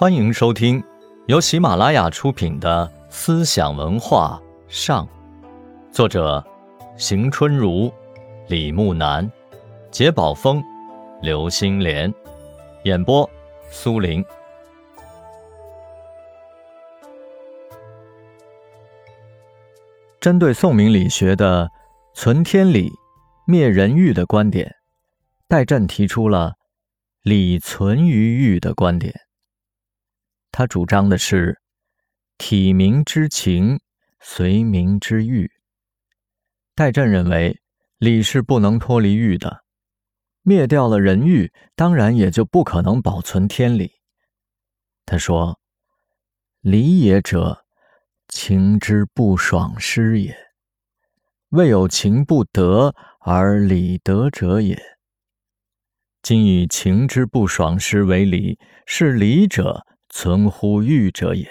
欢迎收听由喜马拉雅出品的《思想文化上》，作者邢春如、李木南、杰宝峰、刘星莲，演播苏林。针对宋明理学的“存天理，灭人欲”的观点，戴震提出了“理存于欲”的观点。他主张的是体民之情，随民之欲。戴震认为理是不能脱离欲的，灭掉了人欲，当然也就不可能保存天理。他说：“理也者，情之不爽失也；未有情不得而理得者也。今以情之不爽失为理，是理者。”存乎欲者也。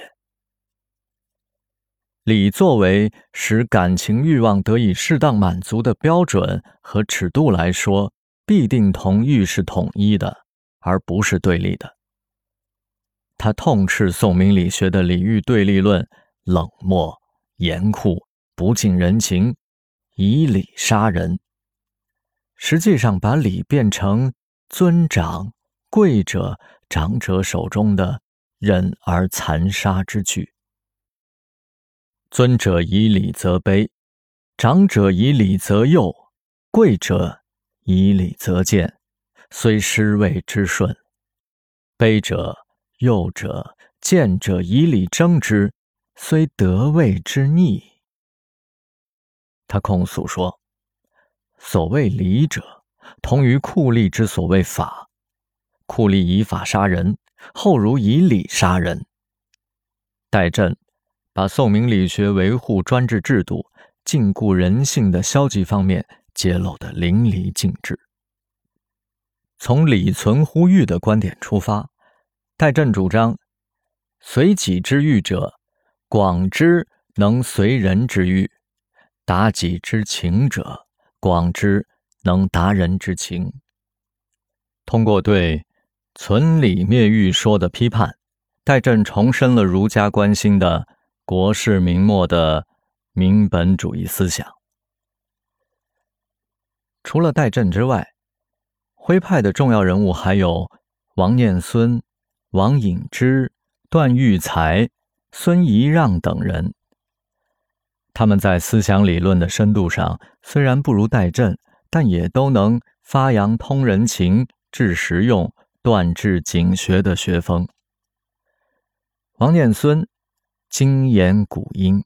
礼作为使感情欲望得以适当满足的标准和尺度来说，必定同欲是统一的，而不是对立的。他痛斥宋明理学的理欲对立论冷漠、严酷、不近人情，以礼杀人。实际上，把礼变成尊长贵者、长者手中的。忍而残杀之句。尊者以礼则卑，长者以礼则幼，贵者以礼则贱，虽失位之顺；卑者、幼者、贱者以礼争之，虽得位之逆。他控诉说：所谓礼者，同于酷吏之所谓法，酷吏以法杀人。后如以礼杀人，戴震把宋明理学维护专制制度、禁锢人性的消极方面揭露得淋漓尽致。从李存乎欲的观点出发，戴震主张：随己之欲者，广之能随人之欲；达己之情者，广之能达人之情。通过对。存理灭欲说的批判，戴震重申了儒家关心的国事明末的民本主义思想。除了戴震之外，徽派的重要人物还有王念孙、王隐之、段玉裁、孙仪让等人。他们在思想理论的深度上虽然不如戴震，但也都能发扬通人情、治实用。断治警学的学风。王念孙精研古音，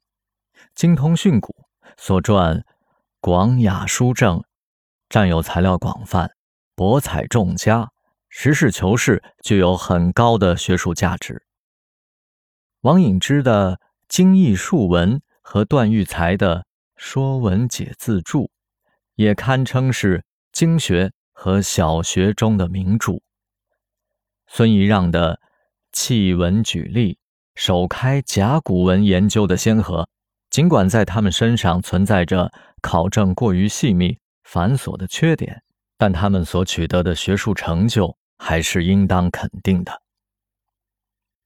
精通训诂，所撰广雅书正，占有材料广泛，博采众家，实事求是，具有很高的学术价值。王隐之的精义述文和段玉裁的《说文解字注》，也堪称是经学和小学中的名著。孙仪让的弃文举例，首开甲骨文研究的先河。尽管在他们身上存在着考证过于细密、繁琐的缺点，但他们所取得的学术成就还是应当肯定的。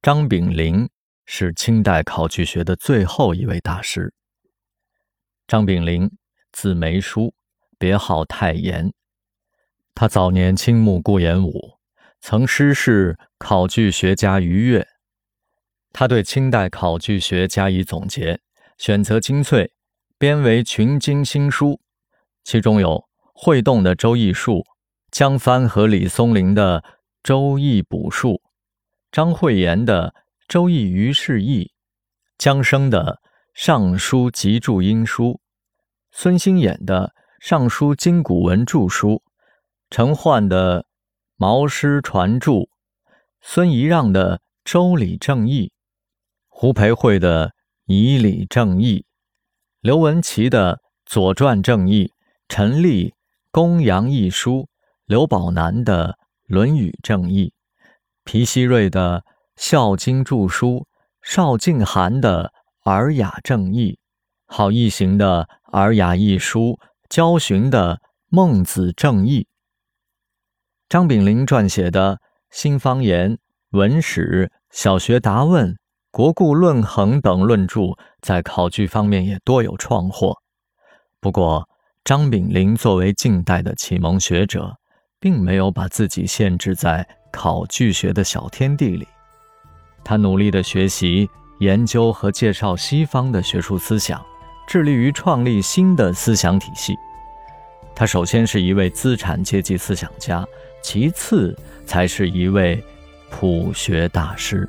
张炳麟是清代考据学的最后一位大师。张炳麟字梅叔，别号太炎。他早年倾慕顾炎武。曾师事考据学家于越，他对清代考据学加以总结，选择精粹，编为群经新书，其中有会动的《周易术》，江帆和李松龄的《周易补述》，张惠言的《周易于释义》，江生的《尚书集注音书》，孙兴衍的《尚书今古文注书》，陈焕的。毛诗传注，孙仪让的《周礼正义》，胡培慧的《以礼正义》，刘文琪的《左传正义》，陈立《公羊义书》，刘宝南的《论语正义》，皮希瑞的《孝经注书》，邵静涵的《尔雅正义》，郝义行的《尔雅义书》，焦循的《孟子正义》。张炳麟撰写的《新方言文史小学答问》《国故论衡》等论著在考据方面也多有创获。不过，张炳麟作为近代的启蒙学者，并没有把自己限制在考据学的小天地里。他努力地学习、研究和介绍西方的学术思想，致力于创立新的思想体系。他首先是一位资产阶级思想家，其次才是一位普学大师。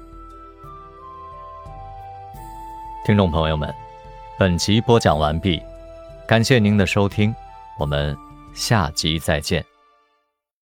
听众朋友们，本集播讲完毕。感谢您的收听，我们下集再见。